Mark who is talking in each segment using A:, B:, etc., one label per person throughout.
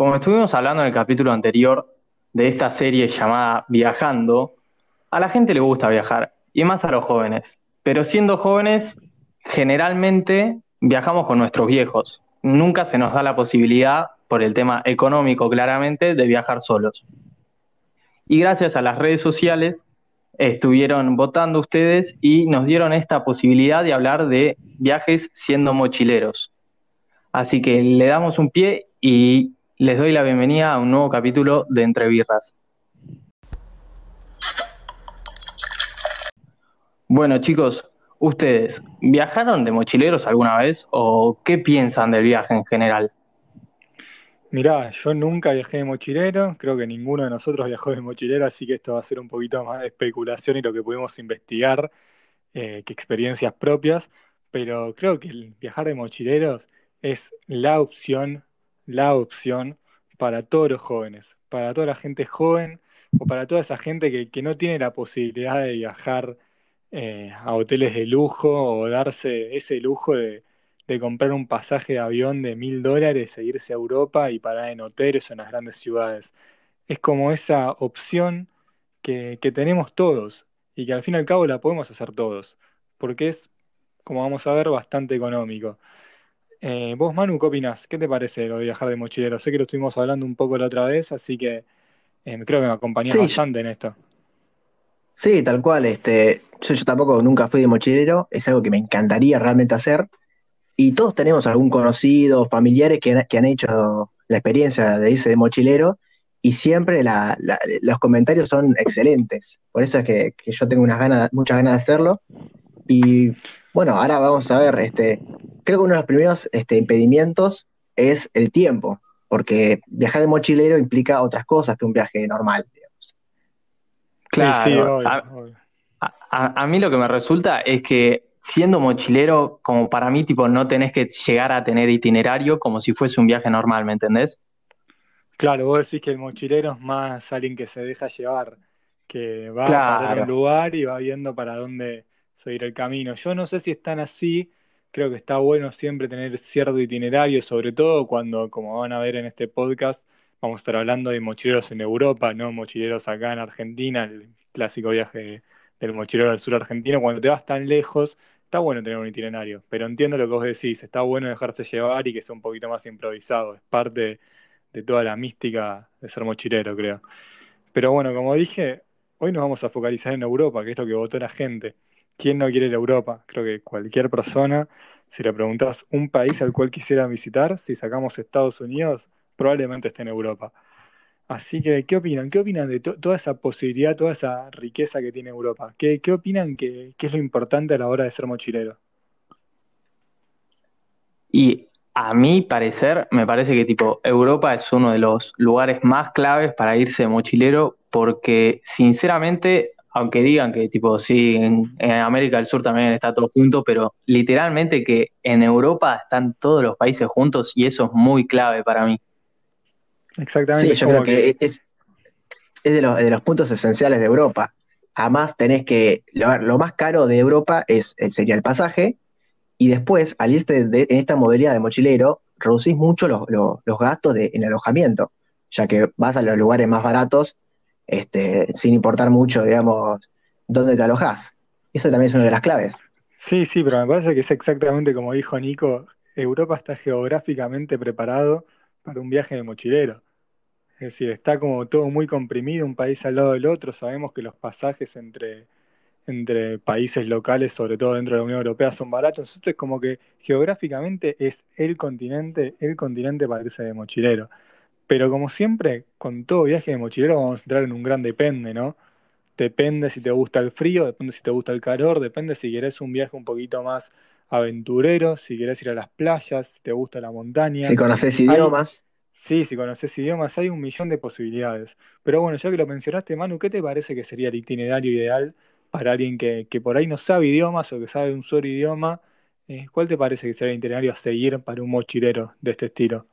A: como estuvimos hablando en el capítulo anterior de esta serie llamada Viajando, a la gente le gusta viajar, y más a los jóvenes. Pero siendo jóvenes, generalmente viajamos con nuestros viejos. Nunca se nos da la posibilidad, por el tema económico claramente, de viajar solos. Y gracias a las redes sociales estuvieron votando ustedes y nos dieron esta posibilidad de hablar de viajes siendo mochileros. Así que le damos un pie y les doy la bienvenida a un nuevo capítulo de Entre Birras. Bueno chicos, ustedes, ¿viajaron de mochileros alguna vez o qué piensan del viaje en general?
B: Mirá, yo nunca viajé de mochilero, creo que ninguno de nosotros viajó de mochilero, así que esto va a ser un poquito más de especulación y lo que pudimos investigar eh, que experiencias propias, pero creo que el viajar de mochileros es la opción, la opción para todos los jóvenes, para toda la gente joven o para toda esa gente que, no tiene la posibilidad de viajar eh, a hoteles de lujo o darse ese lujo de comprar un pasaje de avión de mil dólares e irse a Europa y parar en hoteles o en las grandes ciudades. Es como esa opción que, tenemos todos y que al fin y al cabo la podemos hacer todos, porque es, como vamos a ver, bastante económico. Eh, vos, Manu, ¿qué opinás? ¿Qué te parece lo de viajar de mochilero? Sé que lo estuvimos hablando un poco la otra vez, así que eh, creo que me acompañás bastante en esto.
C: Sí, tal cual. Este, yo, yo, tampoco nunca fui de mochilero, es algo que me encantaría realmente hacer. Y todos tenemos algún conocido, familiares que, han hecho la experiencia de irse de mochilero y siempre los comentarios son excelentes. Por eso es que, yo tengo unas ganas, muchas ganas de hacerlo. Bueno, ahora vamos a ver, este, creo que uno de los primeros este, impedimentos es el tiempo, porque viajar de mochilero implica otras cosas que un viaje normal.
A: Claro, a mí lo que me resulta es que siendo mochilero, como para mí, tipo, no tenés que llegar a tener itinerario como si fuese un viaje normal, ¿me entendés?
B: Claro, vos decís que el mochilero es más alguien que se deja llevar, que va a un lugar y va viendo para dónde seguir el camino. Yo no sé si están así, creo que está bueno siempre tener cierto itinerario, sobre todo cuando, como van a ver en este podcast, vamos a estar hablando de mochileros en Europa, no mochileros acá en Argentina, el clásico viaje del mochilero del sur argentino. Cuando te vas tan lejos, está bueno tener un itinerario, pero entiendo lo que vos decís, está bueno dejarse llevar y que sea un poquito más improvisado, es parte de toda la mística de ser mochilero, creo. Pero bueno, como dije, hoy nos vamos a focalizar en Europa, que es lo que votó la gente. ¿Quién no quiere ir a Europa? Creo que cualquier persona, si le preguntas un país al cual quisiera visitar, si sacamos Estados Unidos, probablemente esté en Europa. Así que, ¿qué opinan? ¿Qué opinan de toda esa posibilidad, toda esa riqueza que tiene Europa? ¿Qué, opinan que, es lo importante a la hora de ser mochilero?
A: Y a mi parecer, me parece que tipo Europa es uno de los lugares más claves para irse de mochilero, porque sinceramente, aunque digan que tipo sí, en, en, América del Sur también está todo junto, pero literalmente que en Europa están todos los países juntos y eso es muy clave para mí.
C: Exactamente. Sí, yo creo que, es, de, los, puntos esenciales de Europa. Además, tenés que, lo, más caro de Europa es, sería el pasaje, y después, al irte en esta modalidad de mochilero, reducís mucho los, gastos de, en alojamiento, ya que vas a los lugares más baratos este, sin importar mucho, digamos, dónde te alojás. Eso también es una de las claves.
B: Sí, sí, pero me parece que es exactamente como dijo Nico, Europa está geográficamente preparado para un viaje de mochilero. Es decir, está como todo muy comprimido, un país al lado del otro. Sabemos que los pasajes entre, entre países locales, sobre todo dentro de la Unión Europea, son baratos. Entonces, como que geográficamente es el continente, el continente para irse de mochilero. Pero como siempre, con todo viaje de mochilero vamos a entrar en un gran depende, ¿no? Depende si te gusta el frío, depende si te gusta el calor, depende si querés un viaje un poquito más aventurero, si querés ir a las playas, si te gusta la montaña.
C: Si conoces idiomas.
B: Sí, si conoces idiomas, hay un millón de posibilidades. Pero bueno, ya que lo mencionaste, Manu, ¿qué te parece que sería el itinerario ideal para alguien que, por ahí no sabe idiomas o que sabe un solo idioma? Eh, ¿Cuál te parece que sería el itinerario a seguir para un mochilero de este estilo?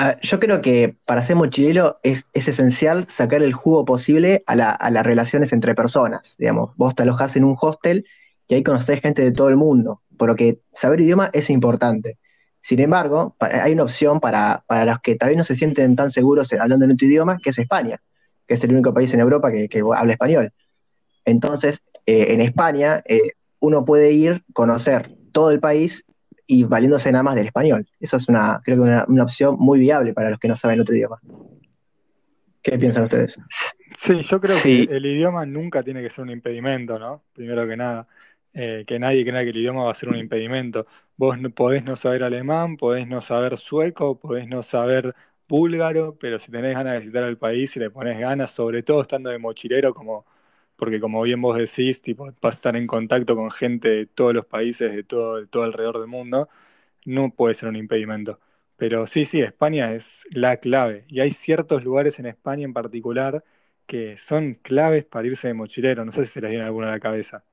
C: Ah, yo creo que para ser mochilero es, esencial sacar el jugo posible a, a, las relaciones entre personas. Digamos, vos te alojás en un hostel y ahí conocés gente de todo el mundo, por lo que saber idioma es importante Sin embargo, hay una opción para, para los que tal vez no se sienten tan seguros hablando en otro idioma, que es España, que es el único país en Europa que, habla español. Entonces, eh, en España, eh, uno puede ir, conocer todo el país y valiéndose nada más del español. Eso es una, creo que una, una opción muy viable para los que no saben otro idioma. ¿Qué piensan ustedes?
B: Sí, yo creo que el idioma nunca tiene que ser un impedimento, ¿no? Primero que nada, eh, que nadie crea que el idioma va a ser un impedimento. Vos podés no saber alemán, podés no saber sueco, podés no saber búlgaro, pero si tenés ganas de visitar el país y le pones ganas, sobre todo estando de mochilero, como, porque como bien vos decís, tipo, vas a estar en contacto con gente de todos los países, de todo, de todo alrededor del mundo, no puede ser un impedimento. Pero sí, sí, España es la clave. Y hay ciertos lugares en España en particular que son claves para irse de mochilero. No sé si se les viene alguna a la cabeza.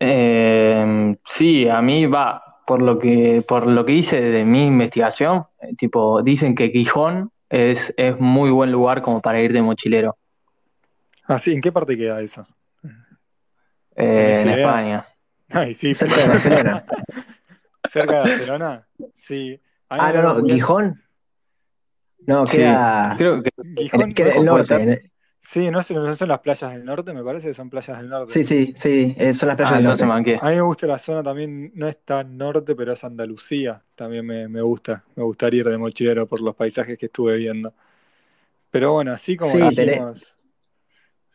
A: Eh, sí, a mí va, por lo que, por lo que hice de mi investigación, eh, tipo, dicen que Gijón es, es muy buen lugar como para ir de mochilero.
B: Ah, sí, ¿en qué parte queda eso?
A: Eh, en España.
B: Ay, sí,
C: cerca de Barcelona.
B: ¿Cerca de Barcelona? Sí.
C: Ah, no, no, Gijón. No, queda.
A: creo que
C: Gijón, queda el norte.
B: Sí, no, son las playas del norte, me parece que son playas del norte.
C: Sí, sí, sí, eh, son las playas ah, del norte.
B: A mí me gusta la zona también, no es tan norte, pero es Andalucía. También me, me gusta, me gustaría ir de mochilero por los paisajes que estuve viendo. Pero bueno, así como
C: sí,
B: dijimos...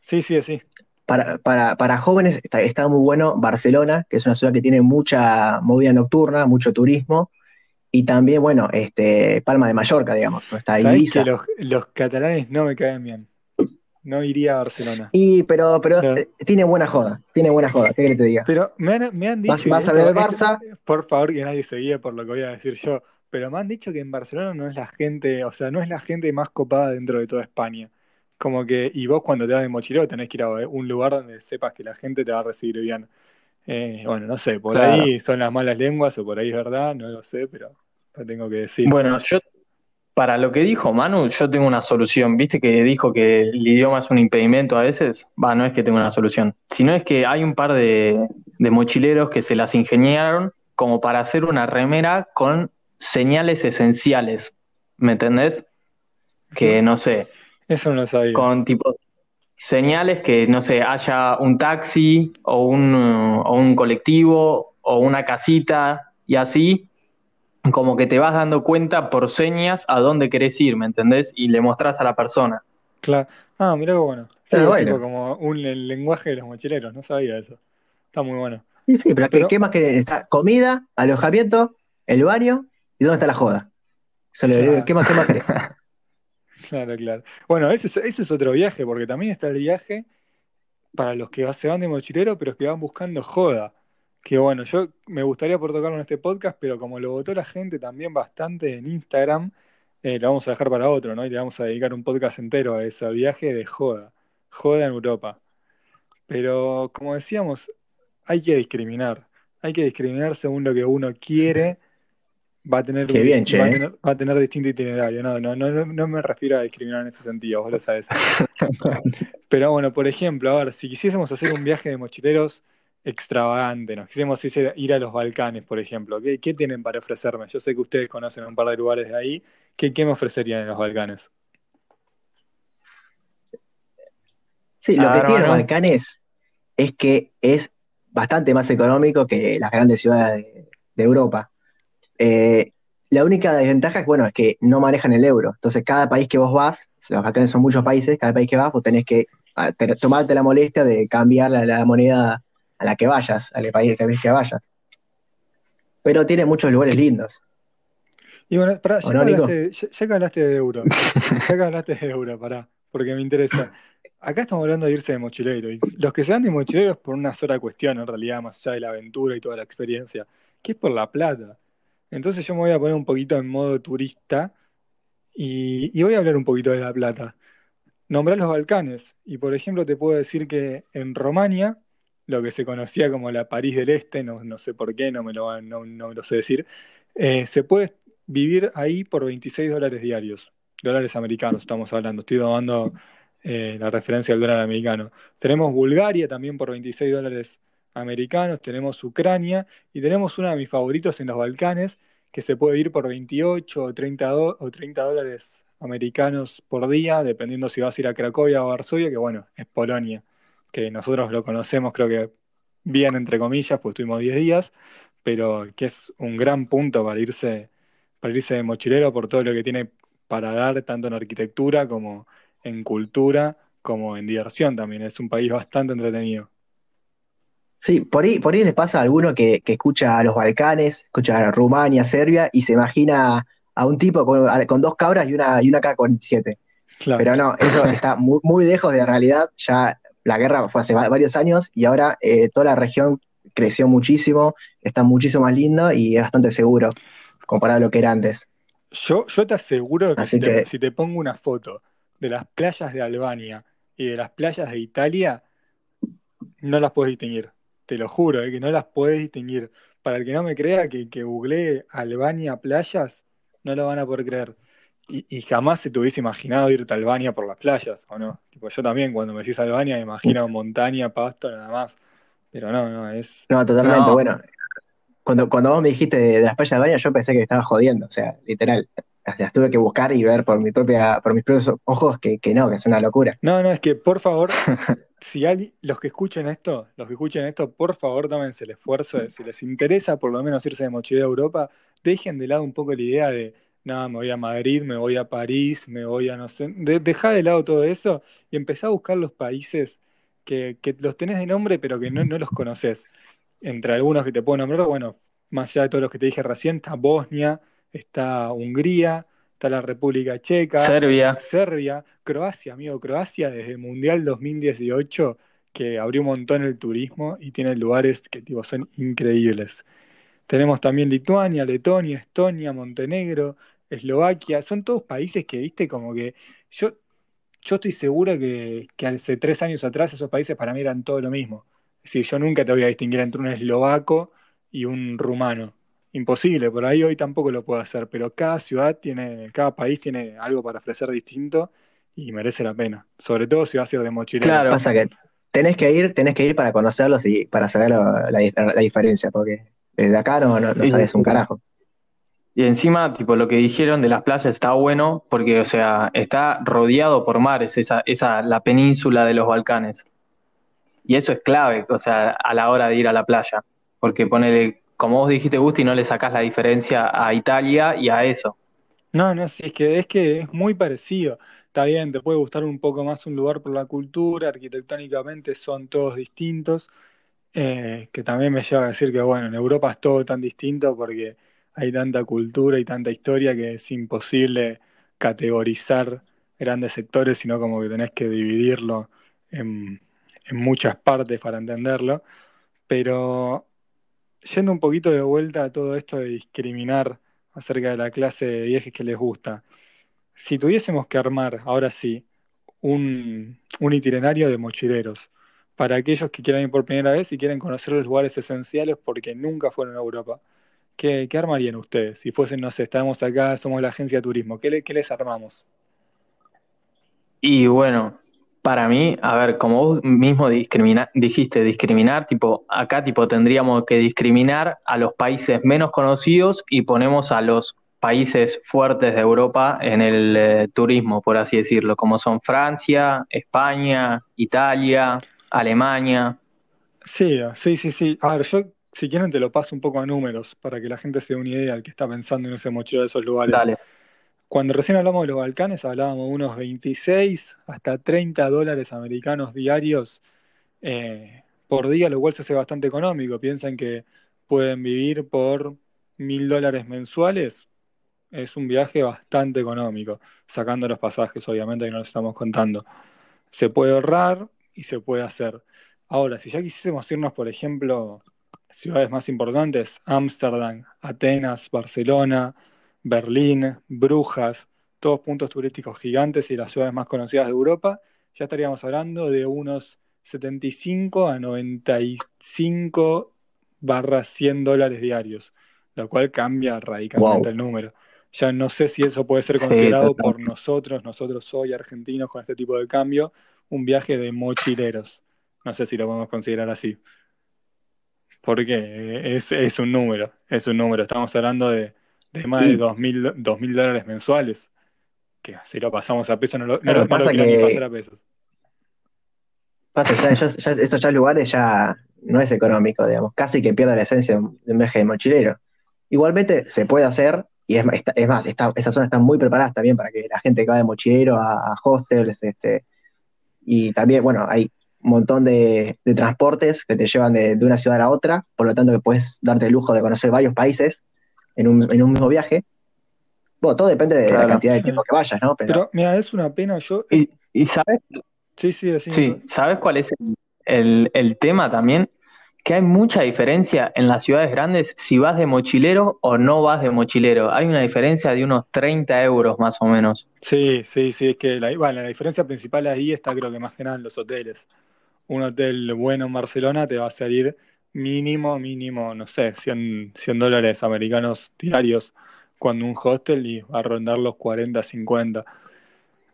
B: Sí, sí, sí.
C: Para, para, para jóvenes está, está, muy bueno Barcelona, que es una ciudad que tiene mucha movida nocturna, mucho turismo. Y también, bueno, este Palma de Mallorca, digamos, está Ibiza.
B: Que los, los catalanes no me caen bien. No iría a Barcelona.
C: Y, pero, pero eh, tiene buena joda, tiene buena joda, ¿qué que te diga?
B: Pero me han, me han dicho.
C: Vas, a ver el Barça.
B: por favor, que nadie se guíe por lo que voy a decir yo. Pero me han dicho que en Barcelona no es la gente, o sea, no es la gente más copada dentro de toda España. Como que, y vos cuando te vas de mochilero tenés que ir a un lugar donde sepas que la gente te va a recibir bien. Eh, bueno, no sé, por ahí son las malas lenguas o por ahí es verdad, no lo sé, pero lo tengo que decir.
A: Bueno, yo para lo que dijo Manu, yo tengo una solución. ¿Viste que dijo que el idioma es un impedimento a veces? Va, no es que tenga una solución, sino es que hay un par de, mochileros que se las ingeniaron como para hacer una remera con señales esenciales. ¿Me entendés? Que no sé.
B: Eso no sabía.
A: Con tipo señales que, no sé, haya un taxi o un, o un colectivo o una casita y así como que te vas dando cuenta por señas a dónde querés ir, ¿me entendés? Y le mostrás a la persona.
B: Claro. Ah, mira qué bueno. Sí, bueno. como un el lenguaje de los mochileros, no sabía eso. Está muy bueno.
C: Sí, sí, pero, ¿qué, más querés? Está comida, alojamiento, el baño y dónde está la joda. ¿qué, más, ¿Qué más querés?
B: claro, claro. Bueno, ese es, otro viaje, porque también está el viaje para los que se van de mochilero, pero que van buscando joda. Que bueno, yo me gustaría por tocarlo en este podcast, pero como lo votó la gente también bastante en Instagram, eh, lo vamos a dejar para otro, ¿no? Y le vamos a dedicar un podcast entero a ese viaje de joda, joda en Europa. Pero como decíamos, hay que discriminar, hay que discriminar según lo que uno quiere. Va a tener,
C: bien,
B: va, a tener va, a tener, distinto itinerario. No, no, no, no me refiero a discriminar en ese sentido, vos lo sabés. Pero bueno, por ejemplo, a ver, si quisiésemos hacer un viaje de mochileros extravagante. Nos quisimos ir a los Balcanes, por ejemplo. ¿Qué, tienen para ofrecerme? Yo sé que ustedes conocen un par de lugares de ahí. ¿Qué, me ofrecerían en los Balcanes?
C: Sí, lo que tiene los Balcanes es que es bastante más económico que las grandes ciudades de, Europa. Eh, la única desventaja es, bueno, es que no manejan el euro. Entonces, cada país que vos vas, los Balcanes son muchos países, cada país que vas, vos tenés que ah, tomarte la molestia de cambiar la moneda a la que vayas, al país que vayas. Pero tiene muchos lugares lindos.
B: Y bueno, ya, que hablaste, ya, hablaste, de euro, ya que hablaste de euro, pará, porque me interesa. Acá estamos hablando de irse de mochilero, y los que se van de mochileros por una sola cuestión, en realidad, más allá de la aventura y toda la experiencia, que es por la plata. Entonces yo me voy a poner un poquito en modo turista y, voy a hablar un poquito de la plata. Nombrar los Balcanes, y por ejemplo te puedo decir que en Romania lo que se conocía como la París del Este, no, sé por qué, no me lo, no, no sé decir, eh, se puede vivir ahí por 26 dólares diarios, dólares americanos estamos hablando, estoy tomando eh, la referencia al dólar americano. Tenemos Bulgaria también por 26 dólares americanos, tenemos Ucrania y tenemos uno de mis favoritos en los Balcanes, que se puede ir por 28 o 30, o 30 dólares americanos por día, dependiendo si vas a ir a Cracovia o Varsovia, que bueno, es Polonia, que nosotros lo conocemos creo que bien entre comillas, pues tuvimos 10 días, pero que es un gran punto para irse, para irse de mochilero por todo lo que tiene para dar, tanto en arquitectura como en cultura, como en diversión también. Es un país bastante entretenido.
C: Sí, por ahí, por ahí les pasa a alguno que, escucha a los Balcanes, escucha a Rumania, Serbia, y se imagina a un tipo con, dos cabras y una, y una K-47. Pero no, eso está muy, muy lejos de la realidad. Ya la guerra fue hace varios años y ahora eh, toda la región creció muchísimo, está muchísimo más lindo y es bastante seguro comparado a lo que era antes.
B: Yo, yo te aseguro que, si, Te, si te pongo una foto de las playas de Albania y de las playas de Italia, no las puedes distinguir. Te lo juro, eh, que no las puedes distinguir. Para el que no me crea que, que googlee Albania playas, no lo van a poder creer. Y, jamás se te hubiese imaginado irte a Albania por las playas, ¿o no? Tipo, yo también, cuando me decís Albania, me imagino montaña, pasto, nada más. Pero no, no, es.
C: No, totalmente, bueno. Cuando, cuando vos me dijiste de, las playas de Albania, yo pensé que estaba jodiendo, o sea, literal. Las tuve que buscar y ver por mi propia, por mis propios ojos que, que no, que es una locura.
B: No, no, es que por favor, si hay, los que escuchen esto, los que escuchen esto, por favor tómense el esfuerzo de, si les interesa por lo menos irse de mochilero a Europa, dejen de lado un poco la idea de no, me voy a Madrid, me voy a París, me voy a no sé, de, deja de lado todo eso y empezá a buscar los países que, que los tenés de nombre pero que no, no los conoces. Entre algunos que te puedo nombrar, bueno, más allá de todos los que te dije recién, está Bosnia, está Hungría, está la República Checa,
A: Serbia,
B: Serbia, Croacia, amigo, Croacia desde el Mundial 2018 que abrió un montón el turismo y tiene lugares que tipo, son increíbles. Tenemos también Lituania, Letonia, Estonia, Montenegro, Eslovaquia, son todos países que, viste, como que yo, yo estoy seguro que, hace tres años atrás esos países para mí eran todo lo mismo. Es decir, yo nunca te voy a distinguir entre un eslovaco y un rumano. Imposible, por ahí hoy tampoco lo puedo hacer, pero cada ciudad tiene, cada país tiene algo para ofrecer distinto y merece la pena. Sobre todo si vas a ir de mochilero.
C: Claro, pasa que tenés que ir, tenés que ir para conocerlos y para saber la diferencia, porque desde acá no, no, sabes un carajo.
A: Y encima, tipo, lo que dijeron de las playas está bueno porque, o sea, está rodeado por mares, esa, esa, la península de los Balcanes. Y eso es clave, o sea, a la hora de ir a la playa. Porque ponele, como vos dijiste, Gusti, no le sacás la diferencia a Italia y a eso.
B: No, no, sí, es que, es que es muy parecido. Está bien, te puede gustar un poco más un lugar por la cultura, arquitectónicamente son todos distintos, eh, que también me lleva a decir que, bueno, en Europa es todo tan distinto porque hay tanta cultura y tanta historia que es imposible categorizar grandes sectores, sino como que tenés que dividirlo en, muchas partes para entenderlo. Pero yendo un poquito de vuelta a todo esto de discriminar acerca de la clase de viajes que les gusta, si tuviésemos que armar, ahora sí, un, itinerario de mochileros, para aquellos que quieran ir por primera vez y quieren conocer los lugares esenciales porque nunca fueron a Europa. ¿Qué, armarían ustedes? Si fuesen, no sé, estamos acá, somos la agencia de turismo, ¿qué, les armamos?
A: Y bueno, para mí, a ver, como vos mismo dijiste, discriminar, tipo, acá tipo tendríamos que discriminar a los países menos conocidos y ponemos a los países fuertes de Europa en el eh, turismo, por así decirlo, como son Francia, España, Italia, Alemania.
B: Sí, sí, sí, sí. A ver, yo si quieren te lo paso un poco a números para que la gente se dé una idea al que está pensando en ese mochilero de esos lugares.
A: Dale.
B: Cuando recién hablamos de los Balcanes hablábamos de unos 26 hasta 30 dólares americanos diarios eh, por día, lo cual se hace bastante económico. Piensan que pueden vivir por mil dólares mensuales. Es un viaje bastante económico, sacando los pasajes, obviamente, que no los estamos contando. Se puede ahorrar, y se puede hacer. Ahora, si ya quisiésemos irnos, por ejemplo, ciudades más importantes, Ámsterdam, Atenas, Barcelona, Berlín, Brujas, todos puntos turísticos gigantes y las ciudades más conocidas de Europa, ya estaríamos hablando de unos 75 a 95 barra 100 dólares diarios, lo cual cambia radicalmente el número. Ya no sé si eso puede ser considerado por nosotros, nosotros hoy argentinos con este tipo de cambio, un viaje de mochileros. No sé si lo podemos considerar así. Porque es, es un número, es un número. Estamos hablando de, de más de dos mil, dos mil dólares mensuales. Que si lo pasamos a pesos, no lo, no, pasa que... ni pasar a pesos.
C: Pasa, ya, ya lugares ya no es económico, digamos. Casi que pierde la esencia de un viaje de mochilero. Igualmente se puede hacer, y es, es más, está, esas zonas están muy preparadas también para que la gente que va de mochilero a, a hostels, este, y también, bueno, hay un montón de, transportes que te llevan de, una ciudad a otra, por lo tanto que puedes darte el lujo de conocer varios países en un, mismo viaje. Bueno, todo depende de la cantidad de tiempo que vayas, ¿no?
B: Pero, mira, es una pena, yo...
A: ¿Y, sabes?
B: Sí, sí,
A: sí. ¿Sabes cuál es el, tema también? Que hay mucha diferencia en las ciudades grandes si vas de mochilero o no vas de mochilero. Hay una diferencia de unos 30 euros más o menos.
B: Sí, sí, sí, es que la, bueno, la diferencia principal ahí está creo que más que nada en los hoteles un hotel bueno en Barcelona te va a salir mínimo, mínimo, no sé, 100, 100 dólares americanos diarios, cuando un hostel y va a rondar los 40, 50.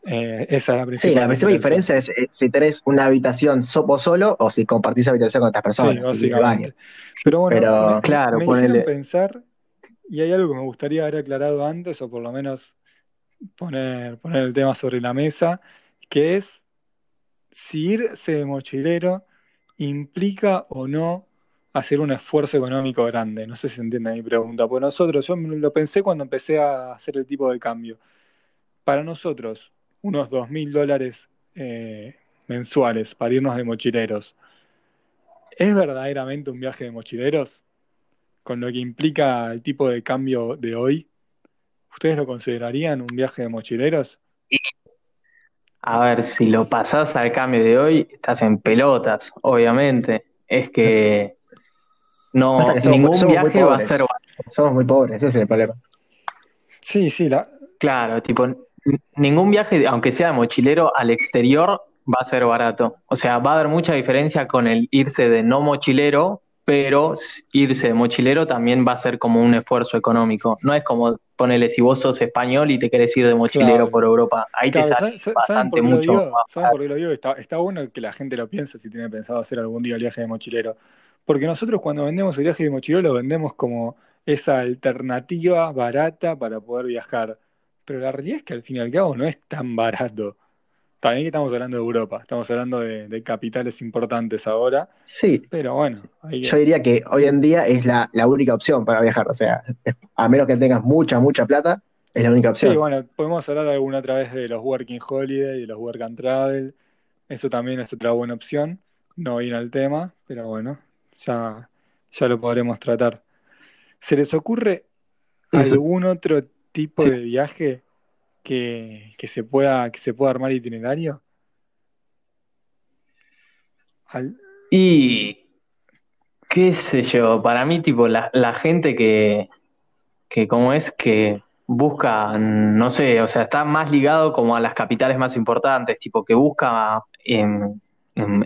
B: Eh, esa es la principal.
C: Sí, la principal diferencia es, eh, si tenés una habitación sopo solo o si compartís habitación con otras personas. Sí,
B: Pero bueno, me, claro, me pensar, y hay algo que me gustaría haber aclarado antes, o por lo menos poner, poner el tema sobre la mesa, que es si irse de mochilero implica o no hacer un esfuerzo económico grande. No sé si se entiende mi pregunta. Pues nosotros, yo lo pensé cuando empecé a hacer el tipo de cambio. Para nosotros, unos dos mil dólares eh, mensuales para irnos de mochileros. ¿Es verdaderamente un viaje de mochileros? Con lo que implica el tipo de cambio de hoy. ¿Ustedes lo considerarían un viaje de mochileros?
A: A ver, si lo pasás al cambio de hoy, estás en pelotas, obviamente. Es que no, ningún viaje va a ser
C: Somos muy pobres, ese es el problema.
B: Sí, sí, la...
A: Claro, tipo, ningún viaje, aunque sea de mochilero, al exterior va a ser barato. O sea, va a haber mucha diferencia con el irse de no mochilero, pero irse de mochilero también va a ser como un esfuerzo económico. No es como ponele, si vos sos español y te querés ir de mochilero por Europa, ahí te sale bastante mucho.
B: ¿Saben por qué lo digo? Está, está, bueno que la gente lo piense si tiene pensado hacer algún día el viaje de mochilero. Porque nosotros cuando vendemos el viaje de mochilero lo vendemos como esa alternativa barata para poder viajar. Pero la realidad es que al fin y al cabo no es tan barato. También que estamos hablando de Europa, estamos hablando de, capitales importantes ahora.
C: Sí.
B: Pero bueno.
C: Yo diría que hoy en día es la, única opción para viajar. O sea, a menos que tengas mucha, mucha plata, es la única opción.
B: Sí, bueno, podemos hablar alguna otra vez de los Working Holiday y de los Work and Travel. Eso también es otra buena opción. No viene al tema, pero bueno, ya, ya lo podremos tratar. ¿Se les ocurre algún otro tipo de viaje que, se pueda, que se pueda armar itinerario?
A: Y qué sé yo, para mí tipo la, gente que, que como es que busca, no sé, o sea, está más ligado como a las capitales más importantes, tipo que busca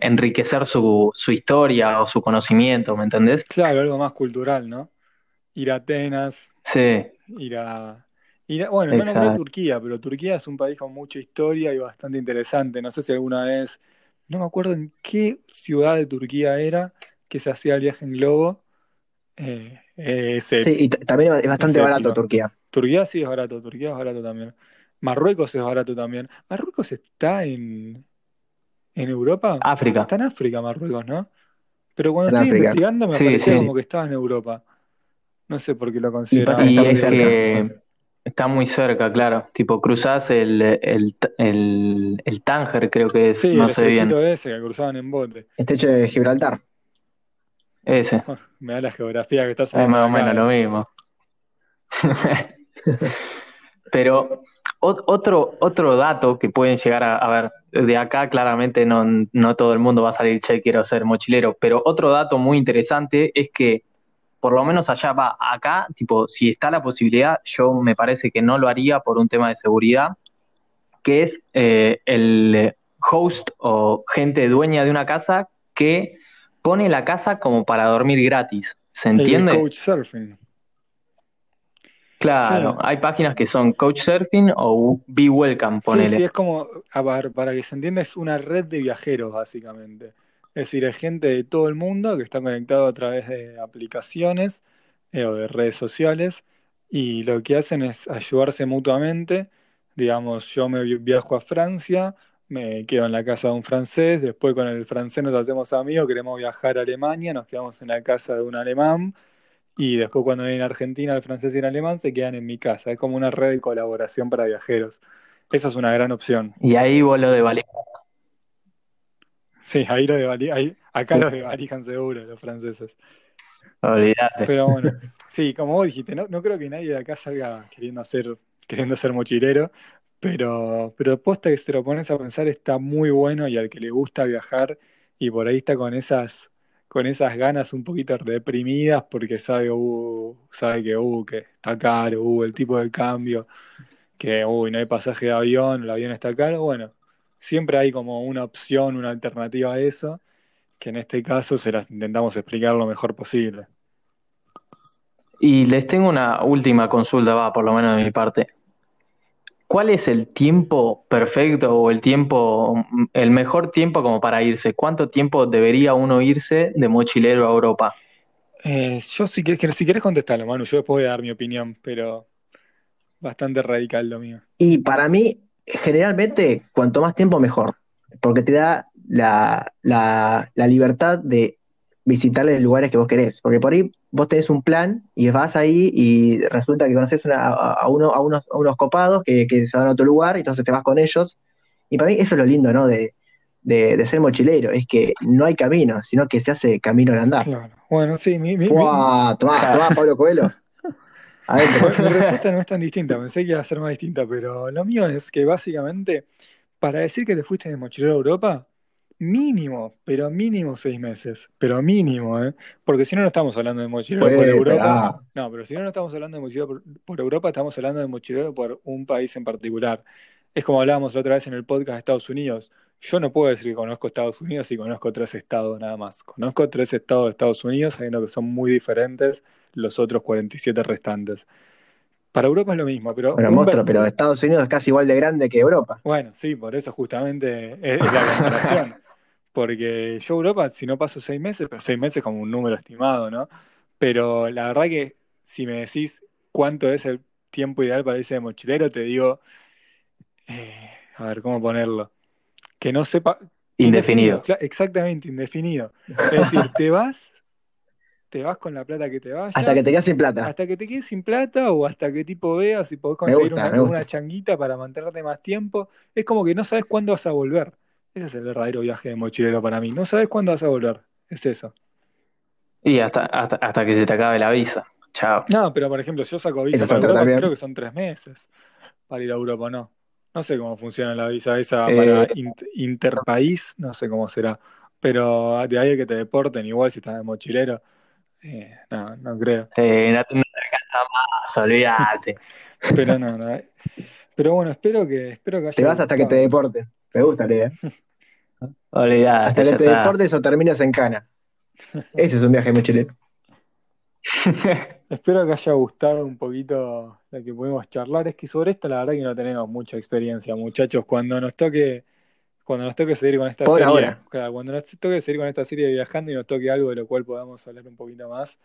A: enriquecer su, su historia o su conocimiento, ¿me entendés?
B: Claro, algo más cultural, ¿no? Ir a Atenas,
A: sí.
B: ir a, bueno, no nombré Turquía, pero Turquía es un país con mucha historia y bastante interesante. No sé si alguna vez, no me acuerdo en qué ciudad de Turquía era que se hacía el viaje en globo.
C: Eh, sí, y también es bastante barato Turquía.
B: Turquía sí es barato, Turquía es barato también. Marruecos es barato también. Marruecos está en, en Europa.
A: África.
B: Está en África, Marruecos, ¿no? Pero cuando estoy investigando me parecía como que estaba en Europa. No sé por qué lo consideraba.
A: Y, es que Está muy cerca, claro. Tipo, cruzás el, el, el, el Tánger, creo que es.
B: Sí, no el sé bien. ese que cruzaban en bote.
C: Estrecho de Gibraltar.
A: Ese.
B: Oh, me da la geografía que estás
A: hablando. Es más o menos lo mismo. Pero otro, otro dato que pueden llegar a, a, ver, de acá claramente no, no todo el mundo va a salir, che, quiero ser mochilero, pero otro dato muy interesante es que por lo menos allá va, acá, tipo, si está la posibilidad, yo me parece que no lo haría por un tema de seguridad, que es eh, el host o gente dueña de una casa que pone la casa como para dormir gratis. ¿Se entiende?
B: El Couchsurfing.
A: Claro, hay páginas que son Couchsurfing o Be Welcome, ponele.
B: Sí, sí, es como, para que se entienda, es una red de viajeros, básicamente. Es decir, hay gente de todo el mundo que está conectado a través de aplicaciones eh, o de redes sociales y lo que hacen es ayudarse mutuamente. Digamos, yo me viajo a Francia, me quedo en la casa de un francés, después con el francés nos hacemos amigos, queremos viajar a Alemania, nos quedamos en la casa de un alemán y después cuando vienen a Argentina el francés y el alemán se quedan en mi casa. Es como una red de colaboración para viajeros. Esa es una gran opción.
A: Y ahí vos lo de valija.
B: Sí, ahí lo de ahí, acá los de valijan seguro, los franceses.
A: Olvídate.
B: Pero bueno, sí, como vos dijiste, no, no creo que nadie de acá salga queriendo hacer, queriendo ser mochilero, pero, pero posta que se lo pones a pensar está muy bueno y al que le gusta viajar y por ahí está con esas, con esas ganas un poquito reprimidas porque sabe, uh, sabe que, uh, que está caro, uh, el tipo de cambio, que uy, no hay pasaje de avión, el avión está caro, bueno, siempre hay como una opción, una alternativa a eso, que en este caso se las intentamos explicar lo mejor posible.
A: Y les tengo una última consulta, va, por lo menos de mi parte. ¿Cuál es el tiempo perfecto o el tiempo, el mejor tiempo como para irse? ¿Cuánto tiempo debería uno irse de mochilero a Europa?
B: Eh, yo si quieres, si quieres contestarlo, Manu, yo después voy a dar mi opinión, pero bastante radical lo mío.
C: Y para mí, generalmente, cuanto más tiempo mejor, porque te da la, la, la libertad de visitar los lugares que vos querés, porque por ahí vos tenés un plan y vas ahí y resulta que conoces a, uno, a, unos, a unos copados que, se van a otro lugar y entonces te vas con ellos. Y para mí eso es lo lindo, ¿no? De, ser mochilero, es que no hay camino, sino que se hace camino al andar.
B: Claro. Bueno, sí, mi, mi,
C: Tomá, tomá, Pablo Coelho.
B: A mi respuesta no es tan distinta, pensé que iba a ser más distinta, pero lo mío es que básicamente, para decir que te fuiste de mochilero a Europa, Mínimo, pero mínimo seis meses. Pero mínimo, ¿eh? Porque si no, no estamos hablando de mochilero por Europa. No, pero si no, no estamos hablando de mochilero por, Europa, estamos hablando de mochilero por un país en particular. Es como hablábamos la otra vez en el podcast de Estados Unidos. Yo no puedo decir que conozco Estados Unidos y conozco tres estados nada más. Conozco tres estados de Estados Unidos, sabiendo que son muy diferentes los otros 47 restantes. Para Europa es lo mismo, pero.
C: Bueno, monstruo, pero Estados Unidos es casi igual de grande que Europa.
B: Bueno, sí, por eso justamente es la comparación. Porque yo Europa, si no paso seis meses, pero seis meses como un número estimado, ¿no? Pero la verdad que si me decís cuánto es el tiempo ideal para irse de mochilero, te digo, eh, a ver, ¿cómo ponerlo? Que no sepa...
A: Indefinido.
B: Exactamente, indefinido. Es decir, te vas, te vas con la plata que te vayas.
C: Hasta que te quedes sin plata.
B: Hasta que te quedes sin plata o hasta que tipo veas si podés conseguir una, una changuita para mantenerte más tiempo. Es como que no sabes cuándo vas a volver. Ese es el verdadero viaje de mochilero para mí. No sabes cuándo vas a volver. Es eso.
A: Y hasta, hasta, que se te acabe la visa. Chao.
B: No, pero por ejemplo, si yo saco visa para Europa, creo que son tres meses para ir a Europa, ¿no? No sé cómo funciona la visa esa para eh, interpaís, no sé cómo será. Pero de ahí que te deporten, igual si estás de mochilero, eh, no, no creo.
A: Sí, no, te alcanza más, olvídate.
B: pero no, no. Eh. Pero bueno, espero que, espero que haya
C: Te vas hasta que te deporten. Me gustaría. ¿eh?
A: Olvidate,
C: Hasta que te deportes o terminas en cana. Ese es un viaje muy chileno.
B: Espero que haya gustado un poquito lo que pudimos charlar. Es que sobre esto la verdad que no tenemos mucha experiencia, muchachos. Cuando nos toque, cuando nos toque seguir con esta serie, cuando nos toque seguir con esta serie de viajando y nos toque algo de lo cual podamos hablar un poquito más,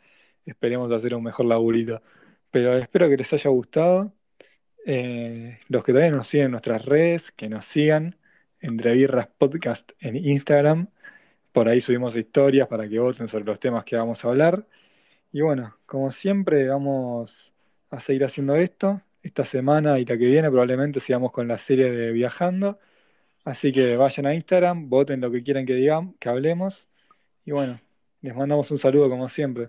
B: esperemos hacer un mejor laburito. Pero espero que les haya gustado. Eh, los que todavía nos siguen en nuestras redes, que nos sigan. Entre Birras Podcast en Instagram. Por ahí subimos historias para que voten sobre los temas que vamos a hablar. Y bueno, como siempre, vamos a seguir haciendo esto. Esta semana y la que viene probablemente sigamos con la serie de Viajando. Así que vayan a Instagram, voten lo que quieran que digamos, que hablemos. Y bueno, les mandamos un saludo como siempre.